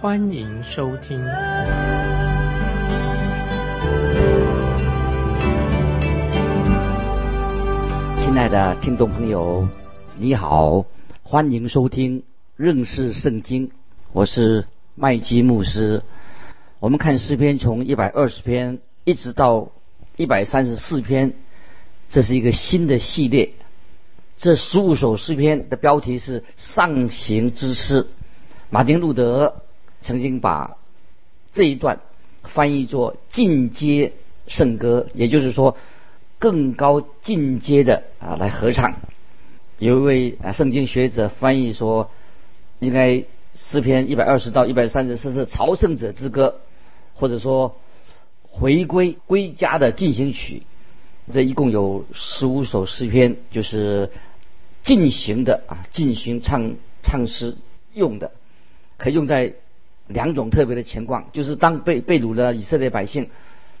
欢迎收听。亲爱的听众朋友，你好，欢迎收听认识圣经，我是麦基牧师。我们看诗篇从一百二十篇一直到一百三十四篇，这是一个新的系列。这十五首诗篇的标题是上行之诗。马丁路德曾经把这一段翻译作进阶圣歌，也就是说。更高进阶的啊，来合唱。有一位啊圣经学者翻译说，应该诗篇一百二十到一百三十四是朝圣者之歌，或者说回归归家的进行曲。这一共有十五首诗篇，就是进行的啊，进行唱唱诗用的，可以用在两种特别的情况，就是当被被掳的以色列百姓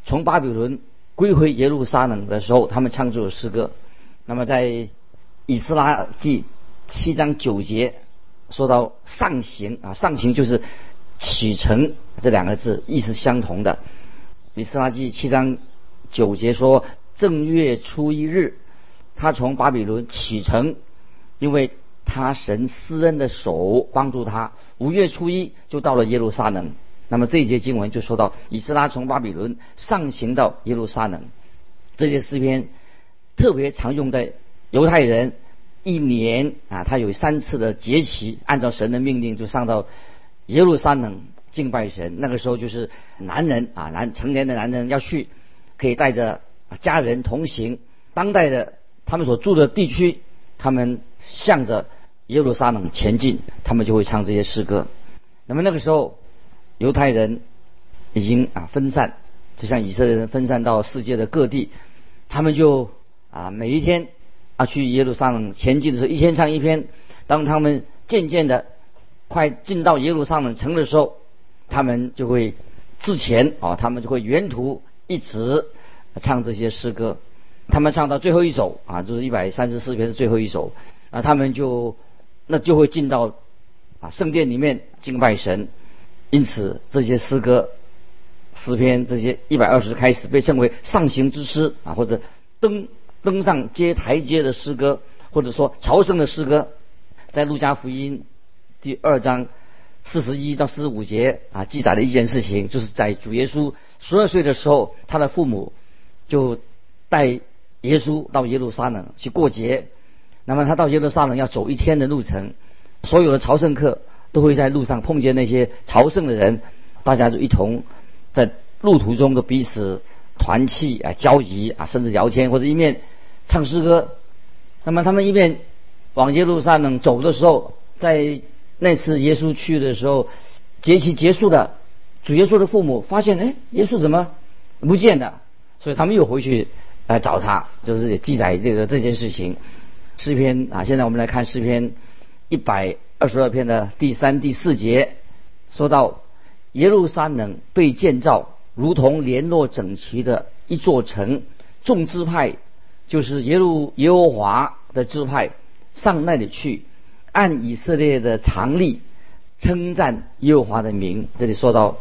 从巴比伦。归回耶路撒冷的时候，他们唱这首诗歌。那么在以斯拉记七章九节说到上行啊，上行就是启程这两个字，意思相同的。以斯拉记七章九节说正月初一日，他从巴比伦启程，因为他神施恩的手帮助他，五月初一就到了耶路撒冷。那么这一节经文就说到，以斯拉从巴比伦上行到耶路撒冷，这些诗篇特别常用在犹太人一年啊，他有三次的节期，按照神的命令就上到耶路撒冷敬拜神。那个时候就是男人啊，男成年的男人要去，可以带着家人同行。当代的他们所住的地区，他们向着耶路撒冷前进，他们就会唱这些诗歌。那么那个时候。犹太人已经啊分散，就像以色列人分散到世界的各地，他们就啊每一天啊去耶路撒冷前进的时候，一天唱一篇。当他们渐渐的快进到耶路撒冷城的时候，他们就会之前啊，他们就会沿途一直唱这些诗歌。他们唱到最后一首啊，就是一百三十四篇是最后一首啊，他们就那就会进到啊圣殿里面敬拜神。因此，这些诗歌、诗篇这些一百二十开始被称为上行之诗啊，或者登登上阶台阶的诗歌，或者说朝圣的诗歌，在路加福音第二章四十一到四十五节啊记载了一件事情，就是在主耶稣十二岁的时候，他的父母就带耶稣到耶路撒冷去过节。那么他到耶路撒冷要走一天的路程，所有的朝圣客。都会在路上碰见那些朝圣的人，大家就一同在路途中都彼此团契啊、交集啊，甚至聊天或者一面唱诗歌。那么他们一面往耶路撒冷走的时候，在那次耶稣去的时候，节期结束的，主耶稣的父母发现，哎，耶稣怎么不见了？所以他们又回去来找他，就是记载这个这件事情。诗篇啊，现在我们来看诗篇一百。二十二篇的第三、第四节说到耶路撒冷被建造，如同联络整齐的一座城。众支派就是耶路耶和华的支派上那里去，按以色列的常例称赞耶和华的名。这里说到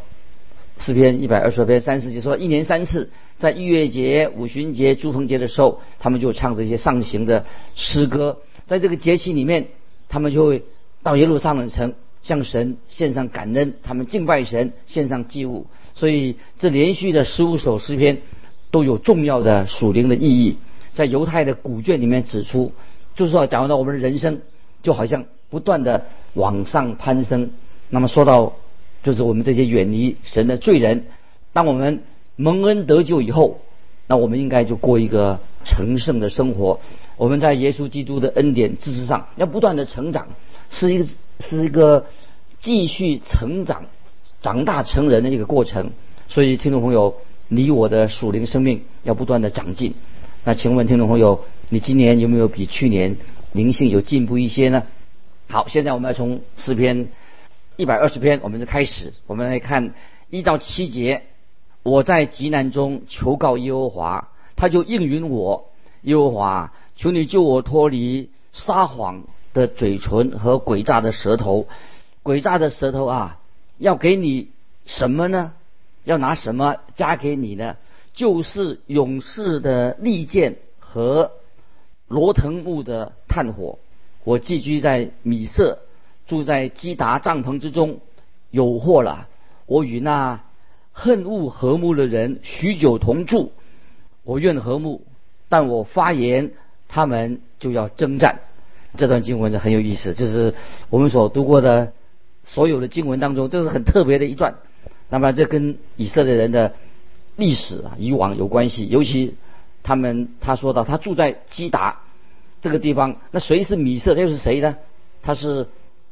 诗篇一百二十二篇三十节说，一年三次，在逾越节、五旬节、诸棚节的时候，他们就唱这些上行的诗歌。在这个节气里面，他们就会。到耶路撒冷城向神献上感恩，他们敬拜神，献上祭物。所以这连续的十五首诗篇都有重要的属灵的意义。在犹太的古卷里面指出，就是说，讲到我们的人生就好像不断的往上攀升。那么说到，就是我们这些远离神的罪人，当我们蒙恩得救以后，那我们应该就过一个成圣的生活。我们在耶稣基督的恩典知识上要不断的成长。是一个是一个继续成长长大成人的一个过程。所以，听众朋友，你我的属灵生命要不断的长进。那请问听众朋友，你今年有没有比去年灵性有进步一些呢？好，现在我们要从诗篇一百二十篇，我们就开始，我们来看一到七节。我在极难中求告耶和华，他就应允我。耶和华，求你救我脱离撒谎的嘴唇和诡诈的舌头。诡诈的舌头啊，要给你什么呢？要拿什么加给你呢？就是勇士的利剑和罗藤木的炭火。我寄居在米色，住在基达帐篷之中，有祸了。我与那恨恶和睦的人许久同住，我愿和睦，但我发言，他们就要征战。这段经文就很有意思，就是我们所读过的所有的经文当中，这是很特别的一段。那么这跟以色列人的历史啊以往有关系，尤其他们他说到他住在基达这个地方，那谁是米色？又是谁呢？他是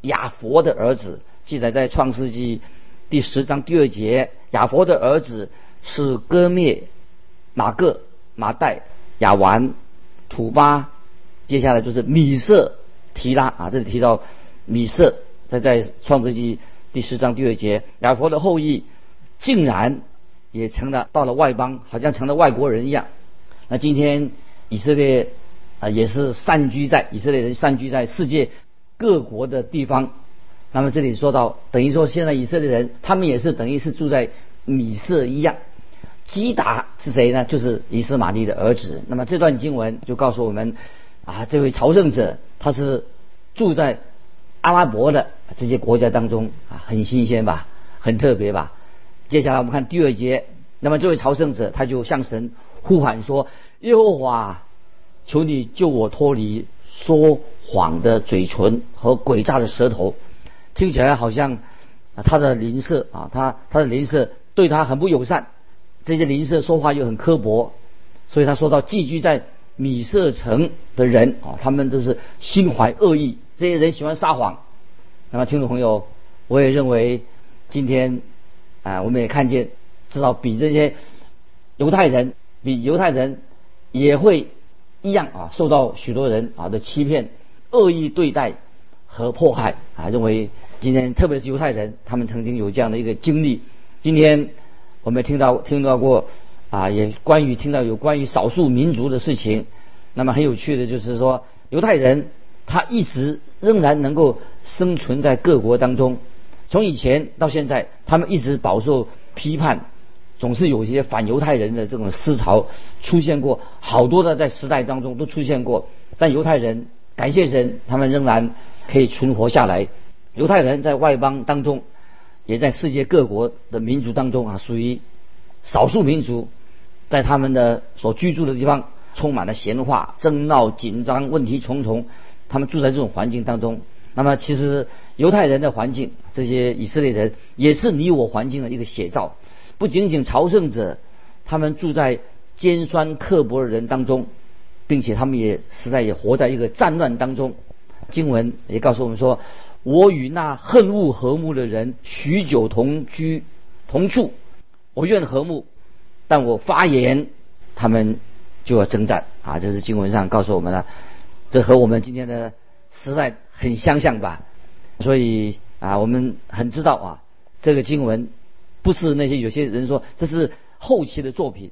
亚佛的儿子，记载在创世纪第十章第二节。亚佛的儿子是割灭、马各、马代、亚完、土巴，接下来就是米色、提拉啊。这里提到米色，在在创世纪。第十章第二节，亚佛的后裔竟然也成了到了外邦，好像成了外国人一样。那今天以色列啊，也是散居在以色列人散居在世界各国的地方。那么这里说到，等于说现在以色列人他们也是等于是住在米色一样。基达是谁呢？就是以斯玛利的儿子。那么这段经文就告诉我们啊，这位朝圣者他是住在。阿拉伯的这些国家当中啊，很新鲜吧，很特别吧。接下来我们看第二节，那么这位朝圣者他就向神呼喊说：“耶和华，求你救我脱离说谎的嘴唇和诡诈的舌头。”听起来好像啊他的邻舍啊，他他的邻舍对他很不友善，这些邻舍说话又很刻薄，所以他说到寄居在米色城的人啊，他们都是心怀恶意。这些人喜欢撒谎，那么听众朋友，我也认为今天啊，我们也看见，至少比这些犹太人，比犹太人也会一样啊，受到许多人啊的欺骗、恶意对待和迫害啊。认为今天特别是犹太人，他们曾经有这样的一个经历。今天我们听到听到过啊，也关于听到有关于少数民族的事情。那么很有趣的就是说，犹太人。他一直仍然能够生存在各国当中，从以前到现在，他们一直饱受批判，总是有一些反犹太人的这种思潮出现过，好多的在时代当中都出现过。但犹太人感谢神，他们仍然可以存活下来。犹太人在外邦当中，也在世界各国的民族当中啊，属于少数民族，在他们的所居住的地方充满了闲话、争闹、紧张、问题重重。他们住在这种环境当中，那么其实犹太人的环境，这些以色列人也是你我环境的一个写照。不仅仅朝圣者，他们住在尖酸刻薄的人当中，并且他们也实在也活在一个战乱当中。经文也告诉我们说：“我与那恨恶和睦的人许久同居同住，我愿和睦，但我发言，他们就要征战。”啊，这是经文上告诉我们的。这和我们今天的时代很相像吧？所以啊，我们很知道啊，这个经文不是那些有些人说这是后期的作品，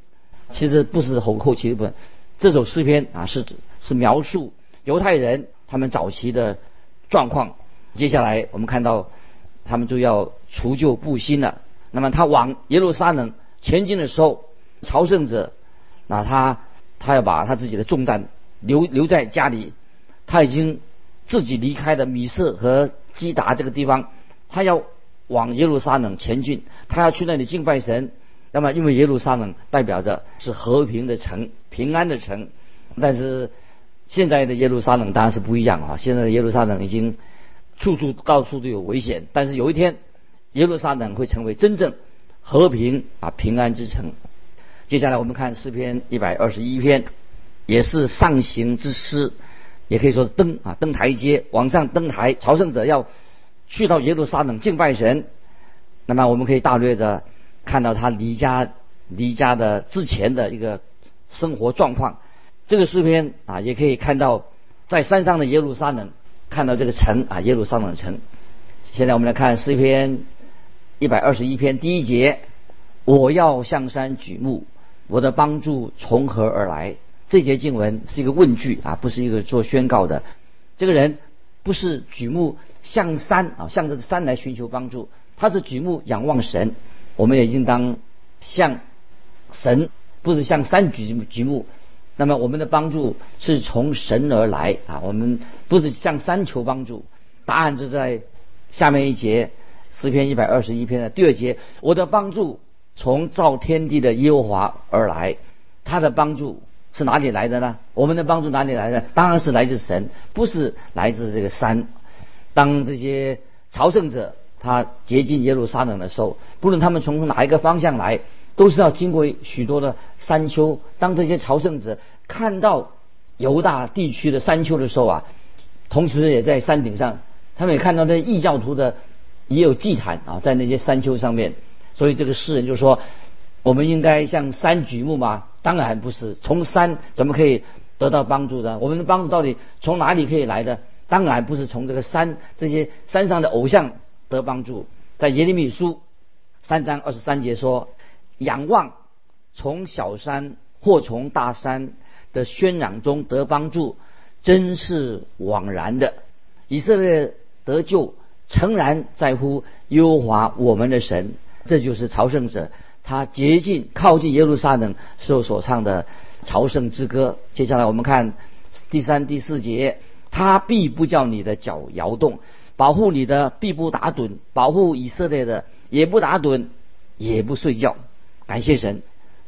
其实不是后后期的部分。这首诗篇啊，是指是描述犹太人他们早期的状况。接下来我们看到他们就要除旧布新了。那么他往耶路撒冷前进的时候，朝圣者那他他要把他自己的重担。留留在家里，他已经自己离开了米色和基达这个地方，他要往耶路撒冷前进，他要去那里敬拜神。那么，因为耶路撒冷代表着是和平的城、平安的城，但是现在的耶路撒冷当然是不一样啊！现在的耶路撒冷已经处处到处都有危险，但是有一天，耶路撒冷会成为真正和平啊平安之城。接下来我们看诗篇一百二十一篇。也是上行之诗，也可以说是登啊登台阶，往上登台。朝圣者要去到耶路撒冷敬拜神，那么我们可以大略的看到他离家离家的之前的一个生活状况。这个诗篇啊，也可以看到在山上的耶路撒冷，看到这个城啊，耶路撒冷城。现在我们来看诗篇一百二十一篇第一节：我要向山举目，我的帮助从何而来？这节经文是一个问句啊，不是一个做宣告的。这个人不是举目向山啊，向着山来寻求帮助，他是举目仰望神。我们也应当向神，不是向山举举目。那么我们的帮助是从神而来啊，我们不是向山求帮助。答案就在下面一节诗篇一百二十一篇的第二节：我的帮助从造天地的耶和华而来，他的帮助是哪里来的呢？我们的帮助哪里来的？当然是来自神，不是来自这个山。当这些朝圣者他接近耶路撒冷的时候，不论他们从哪一个方向来。都是要经过许多的山丘。当这些朝圣者看到犹大地区的山丘的时候啊，同时也在山顶上，他们也看到那异教徒的也有祭坛啊，在那些山丘上面。所以这个诗人就说：我们应该向山举目吗？当然不是。从山怎么可以得到帮助的？我们的帮助到底从哪里可以来的？当然不是从这个山这些山上的偶像得帮助。在耶利米书三章二十三节说。仰望从小山或从大山的喧嚷中得帮助，真是枉然的。以色列得救，诚然在乎耶和华我们的神。这就是朝圣者他接近靠近耶路撒冷时候所唱的朝圣之歌。接下来我们看第三、第四节：他必不叫你的脚摇动，保护你的必不打盹，保护以色列的也不打盹，也不睡觉。感谢神，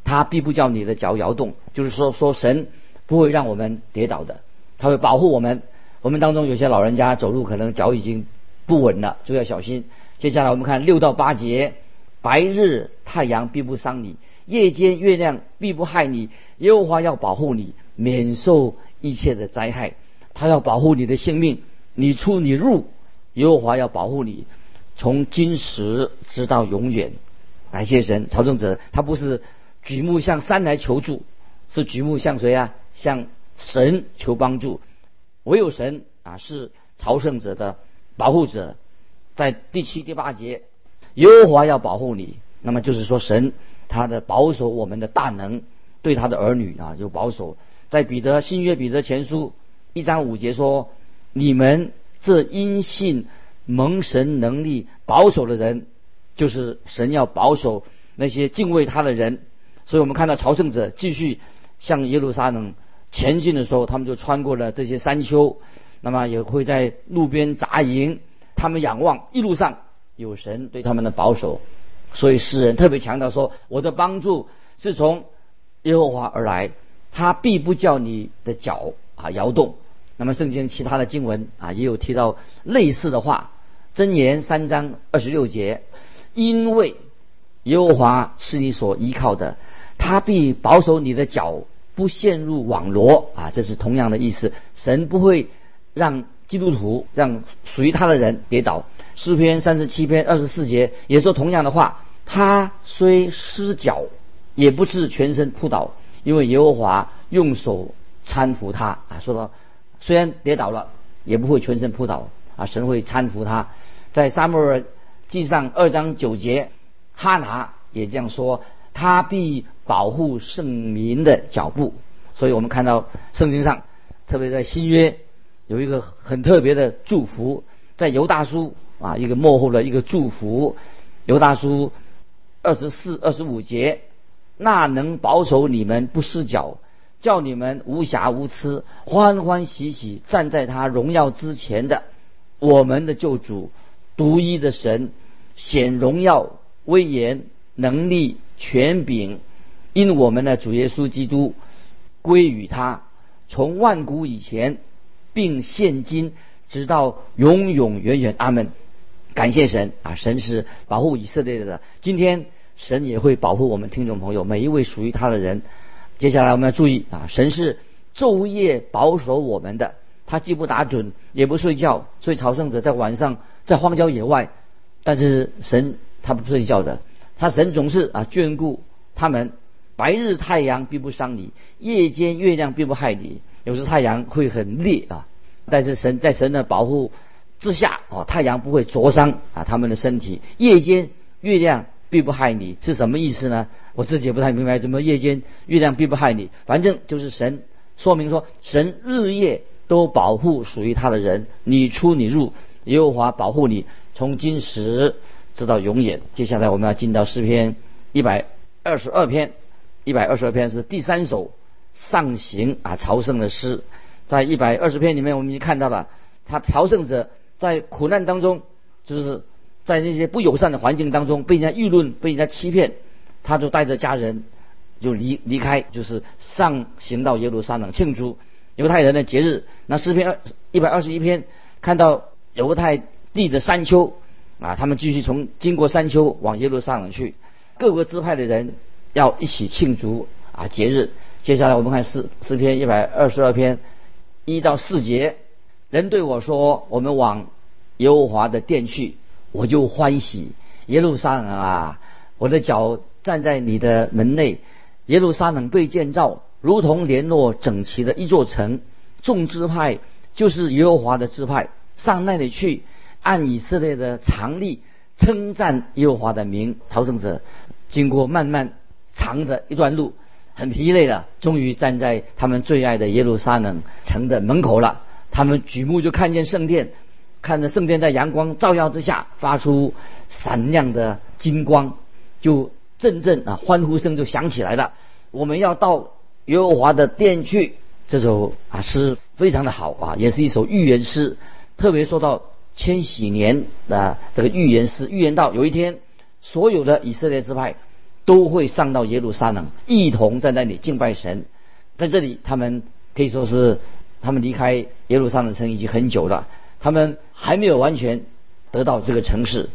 他必不叫你的脚摇动，就是说，说神不会让我们跌倒的，他会保护我们。我们当中有些老人家走路可能脚已经不稳了，就要小心。接下来我们看六到八节：白日太阳必不伤你，夜间月亮必不害你。耶和华要保护你，免受一切的灾害。他要保护你的性命，你出你入，耶和华要保护你，从今时直到永远。感谢神，朝圣者他不是举目向山来求助，是举目向谁啊？向神求帮助。唯有神啊是朝圣者的保护者。在第七、第八节，耶和华要保护你，那么就是说神他的保守我们的大能，对他的儿女啊有保守。在彼得新约彼得前书一章五节说：你们这因信蒙神能力保守的人。就是神要保守那些敬畏他的人，所以我们看到朝圣者继续向耶路撒冷前进的时候，他们就穿过了这些山丘，那么也会在路边扎营。他们仰望一路上有神对他们的保守，所以诗人特别强调说：“我的帮助是从耶和华而来，他必不叫你的脚啊摇动。”那么圣经其他的经文啊也有提到类似的话，《箴言》三章二十六节。因为耶和华是你所依靠的，他必保守你的脚不陷入网罗啊！这是同样的意思。神不会让基督徒让属于他的人跌倒。诗篇三十七篇二十四节也说同样的话：他虽失脚，也不至全身扑倒，因为耶和华用手搀扶他啊！说到虽然跌倒了，也不会全身扑倒啊！神会搀扶他，在撒母耳。记上二章九节，哈拿也这样说：他必保护圣民的脚步。所以我们看到圣经上，特别在新约有一个很特别的祝福，在犹大书啊一个幕后的一个祝福。犹大书二十四、二十五节，那能保守你们不失脚，叫你们无瑕无疵，欢欢喜喜站在他荣耀之前的，我们的救主。独一的神显荣耀、威严、能力、权柄，因我们的主耶稣基督归于他，从万古以前，并现今直到永永远远。阿门。感谢神啊！神是保护以色列的，今天神也会保护我们听众朋友每一位属于他的人。接下来我们要注意啊，神是昼夜保守我们的。他既不打盹，也不睡觉，所以朝圣者在晚上在荒郊野外，但是神他不睡觉的，他神总是啊眷顾他们。白日太阳并不伤你，夜间月亮并不害你。有时太阳会很烈啊，但是神在神的保护之下哦，太阳不会灼伤啊他们的身体。夜间月亮并不害你，是什么意思呢？我自己也不太明白，怎么夜间月亮并不害你？反正就是神说明说，神日夜都保护属于他的人，你出你入，耶和华保护你，从今时直到永远。接下来我们要进到诗篇一百二十二篇。一百二十二篇是第三首上行啊朝圣的诗，在一百二十篇里面，我们已经看到了他朝圣者在苦难当中，就是在那些不友善的环境当中被人家议论、被人家欺骗，他就带着家人就离离开，就是上行到耶路撒冷庆祝犹太人的节日。那诗篇二一百二十一篇看到犹太地的山丘啊，他们继续从经过山丘往耶路撒冷去，各个支派的人。要一起庆祝啊节日。接下来我们看诗诗篇一百二十二篇一到四节，人对我说：“我们往耶和华的殿去，我就欢喜。耶路撒冷啊，我的脚站在你的门内。耶路撒冷被建造，如同联络整齐的一座城。众支派就是耶和华的支派，上那里去，按以色列的常例称赞耶和华的名。朝圣者经过漫漫。长的一段路，很疲累了，终于站在他们最爱的耶路撒冷城的门口了。他们举目就看见圣殿，看着圣殿在阳光照耀之下发出闪亮的金光，就阵阵啊欢呼声就响起来了。我们要到耶和华的殿去。这首啊诗非常的好啊，也是一首预言诗，特别说到千禧年的这个预言诗，预言到有一天所有的以色列支派。都会上到耶路撒冷，一同在那里敬拜神。在这里，他们可以说是他们离开耶路撒冷城已经很久了，他们还没有完全得到这个城市，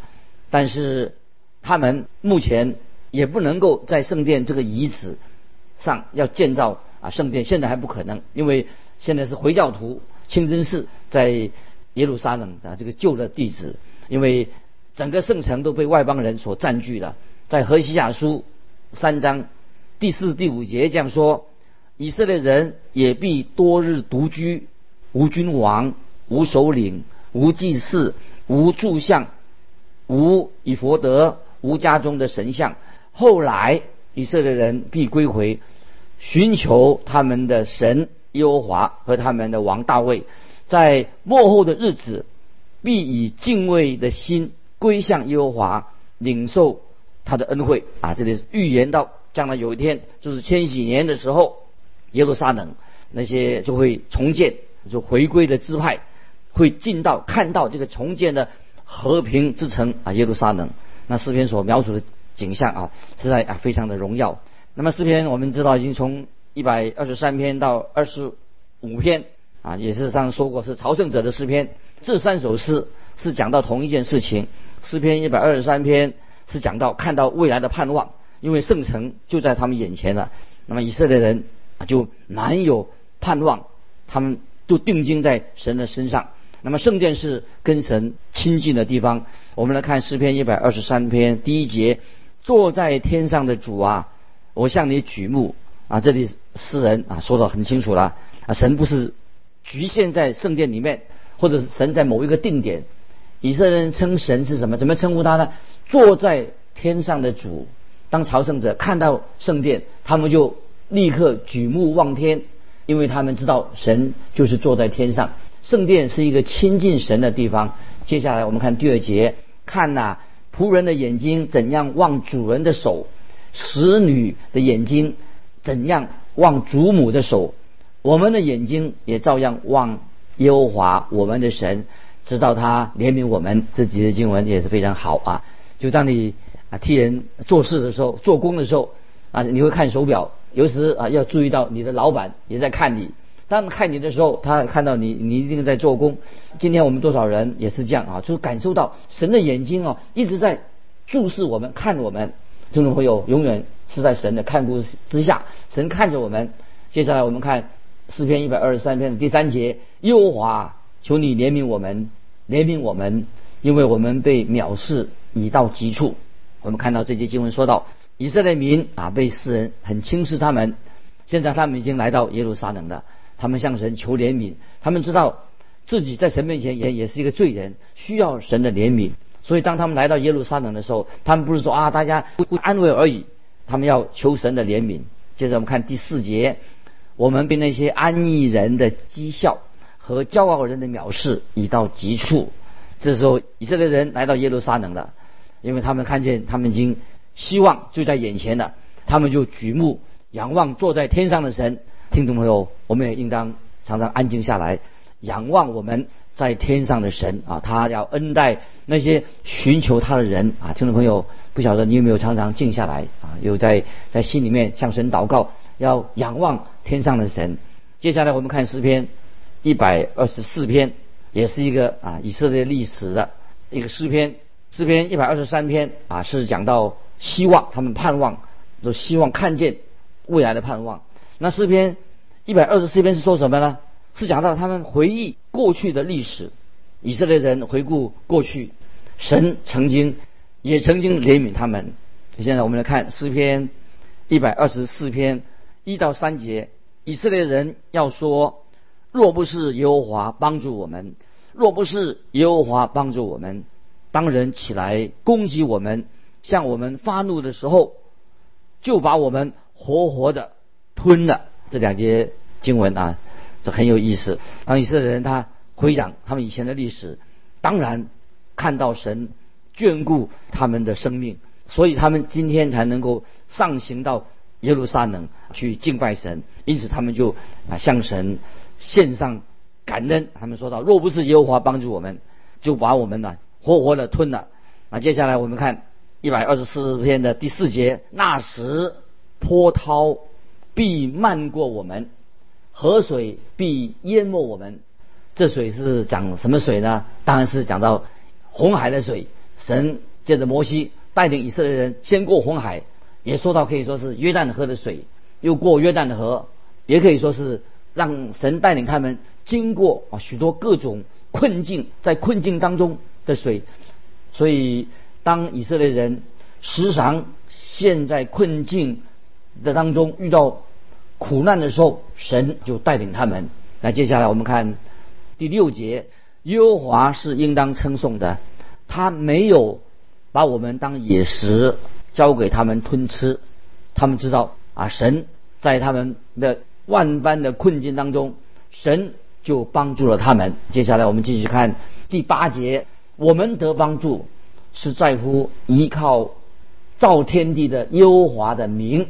但是他们目前也不能够在圣殿这个遗址上要建造啊圣殿，现在还不可能，因为现在是回教徒清真寺在耶路撒冷的这个旧的地址，因为整个圣城都被外邦人所占据了。在何西亚书三章第四、第五节这样说：以色列人也必多日独居，无君王，无首领，无祭祀，无柱像，无以佛德，无家中的神像。后来以色列人必归回，寻求他们的神耶和华和他们的王大卫，在末后的日子，必以敬畏的心归向耶和华，领受。他的恩惠啊，这里预言到将来有一天，就是千禧年的时候，耶路撒冷那些就会重建，就回归的支派会进到看到这个重建的和平之城啊，耶路撒冷。那诗篇所描述的景象啊，实在啊非常的荣耀。那么诗篇我们知道已经从一百二十三篇到二十五篇啊，也是上说过是朝圣者的诗篇。这三首诗是讲到同一件事情。诗篇一百二十三篇。是讲到看到未来的盼望，因为圣城就在他们眼前了。那么以色列人就难有盼望，他们就定睛在神的身上。那么圣殿是跟神亲近的地方。我们来看诗篇一百二十三篇第一节：坐在天上的主啊，我向你举目啊。这里诗人啊说的很清楚了啊，神不是局限在圣殿里面，或者神在某一个定点。以色列人称神是什么？怎么称呼他呢？坐在天上的主，当朝圣者看到圣殿，他们就立刻举目望天，因为他们知道神就是坐在天上。圣殿是一个亲近神的地方。接下来我们看第二节，看呐，仆人的眼睛怎样望主人的手，使女的眼睛怎样望主母的手，我们的眼睛也照样望耶和华我们的神，直到他怜悯我们。这几节经文也是非常好啊。就当你啊替人做事的时候，做工的时候啊，你会看手表，有时啊要注意到你的老板也在看你。当看你的时候，他看到你，你一定在做工。今天我们多少人也是这样啊，就感受到神的眼睛啊一直在注视我们，看我们。听众朋友，永远是在神的看顾之下，神看着我们。接下来我们看诗篇一百二十三篇的第三节：耶和华，求你怜悯我们，怜悯我们，因为我们被藐视。已到极处，我们看到这节经文说到，以色列民啊被世人很轻视他们，现在他们已经来到耶路撒冷了，他们向神求怜悯，他们知道自己在神面前也也是一个罪人，需要神的怜悯。所以当他们来到耶路撒冷的时候，他们不是说啊大家安慰而已，他们要求神的怜悯。接着我们看第四节，我们被那些安逸人的讥笑和骄傲人的藐视已到极处。这时候以色列人来到耶路撒冷了，因为他们看见他们已经希望就在眼前了，他们就举目仰望坐在天上的神。听众朋友，我们也应当常常安静下来，仰望我们在天上的神啊，他要恩待那些寻求他的人啊。听众朋友，不晓得你有没有常常静下来啊，有在在心里面向神祷告，要仰望天上的神。接下来我们看诗篇一百二十四篇。也是一个啊以色列历史的一个诗篇，诗篇一百二十三篇啊是讲到希望，他们盼望，都希望看见未来的盼望。那诗篇一百二十四篇是说什么呢？是讲到他们回忆过去的历史，以色列人回顾过去，神曾经也曾经怜悯他们。现在我们来看诗篇一百二十四篇一到三节，以色列人要说。若不是耶和华帮助我们，若不是耶和华帮助我们，当人起来攻击我们，向我们发怒的时候，就把我们活活的吞了。这两节经文啊，这很有意思。当以色列人他回想他们以前的历史，当然看到神眷顾他们的生命，所以他们今天才能够上行到耶路撒冷去敬拜神。因此他们就啊向神。献上感恩，他们说到：若不是耶和华帮助我们，就把我们呢活活的吞了。那接下来我们看一百二十四篇的第四节：那时波涛必漫过我们，河水必淹没我们。这水是讲什么水呢？当然是讲到红海的水。神借着摩西带领以色列人先过红海，也说到可以说是约旦河的水，又过约旦的河，也可以说是。让神带领他们经过啊许多各种困境，在困境当中的水，所以当以色列人时常陷在困境的当中，遇到苦难的时候，神就带领他们。那接下来我们看第六节，耶和华是应当称颂的，他没有把我们当野食交给他们吞吃，他们知道啊神在他们的。万般的困境当中，神就帮助了他们。接下来我们继续看第八节，我们得帮助是在乎依靠造天地的优华的名。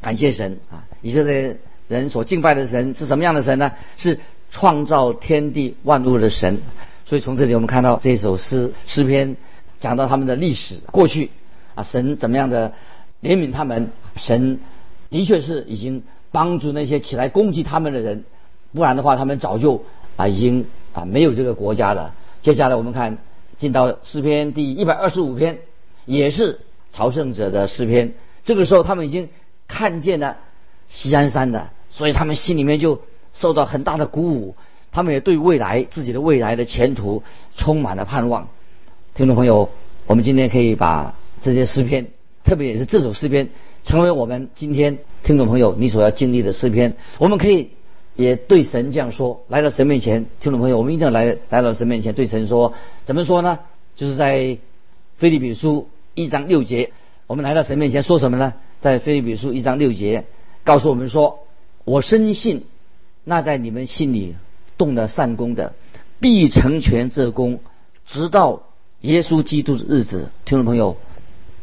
感谢神啊！以色列人所敬拜的神是什么样的神呢？是创造天地万物的神。所以从这里我们看到这首诗诗篇讲到他们的历史过去啊，神怎么样的怜悯他们？神的确是已经。帮助那些起来攻击他们的人，不然的话，他们早就啊已经啊没有这个国家了。接下来我们看进到诗篇第一百二十五篇，也是朝圣者的诗篇。这个时候他们已经看见了西安山的，所以他们心里面就受到很大的鼓舞。他们也对未来自己的未来的前途充满了盼望。听众朋友，我们今天可以把这些诗篇，特别也是这首诗篇。成为我们今天听众朋友你所要经历的诗篇，我们可以也对神这样说：来到神面前，听众朋友，我们一定要来来到神面前，对神说，怎么说呢？就是在菲利比书一章六节，我们来到神面前说什么呢？在菲利比书一章六节告诉我们说：我深信，那在你们心里动了善功的，必成全这功，直到耶稣基督的日子。听众朋友，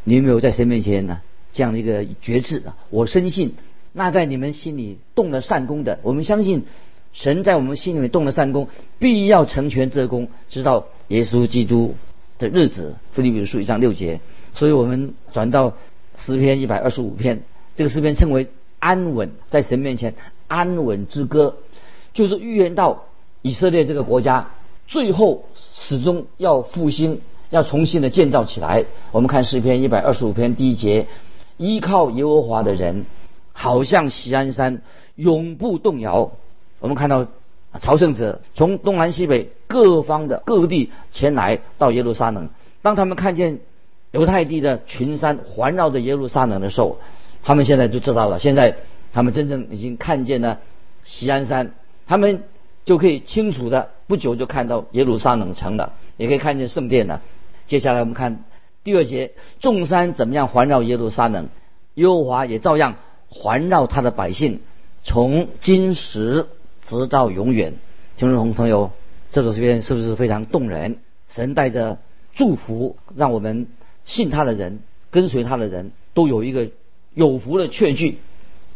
你有没有在神面前呢？这样的一个觉知啊，我深信，那在你们心里动了善功的，我们相信神在我们心里面动了善功，必要成全这功，直到耶稣基督的日子。腓立比书一章六节，所以我们转到诗篇一百二十五篇，这个诗篇称为安稳，在神面前安稳之歌，就是预言到以色列这个国家最后始终要复兴，要重新的建造起来。我们看诗篇一百二十五篇第一节。依靠耶和华的人，好像锡安山，永不动摇。我们看到朝圣者从东南西北各方的各地前来到耶路撒冷，当他们看见犹太地的群山环绕着耶路撒冷的时候，他们现在就知道了。现在他们真正已经看见了锡安山，他们就可以清楚的不久就看到耶路撒冷城了，也可以看见圣殿了。接下来我们看第二节，众山怎么样环绕耶路撒冷？耶和华也照样环绕他的百姓，从今时直到永远。听众朋友，这首诗篇是不是非常动人？神带着祝福，让我们信他的人、跟随他的人都有一个有福的确据。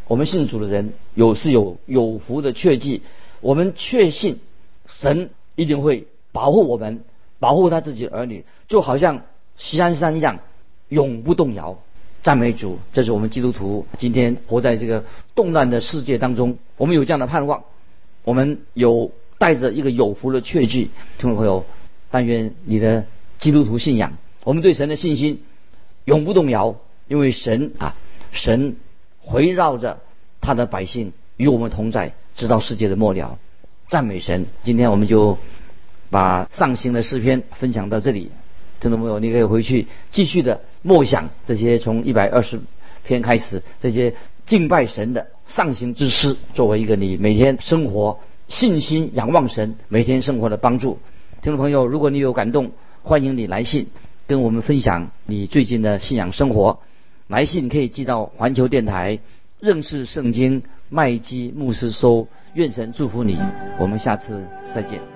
我们信主的人有是有有福的确据，我们确信神一定会保护我们，保护他自己的儿女，就好像西安山一样，永不动摇。赞美主，这是我们基督徒今天活在这个动乱的世界当中，我们有这样的盼望，我们有带着一个有福的确据。听众朋友，但愿你的基督徒信仰，我们对神的信心永不动摇，因为神啊，神围绕着他的百姓与我们同在，直到世界的末了。赞美神！今天我们就把上行的诗篇分享到这里。听众朋友，你可以回去继续的默想这些从一百二十篇开始这些敬拜神的上行之诗，作为一个你每天生活信心仰望神每天生活的帮助。听众朋友，如果你有感动，欢迎你来信跟我们分享你最近的信仰生活。来信可以寄到环球电台认识圣经麦基牧师收。愿神祝福你，我们下次再见。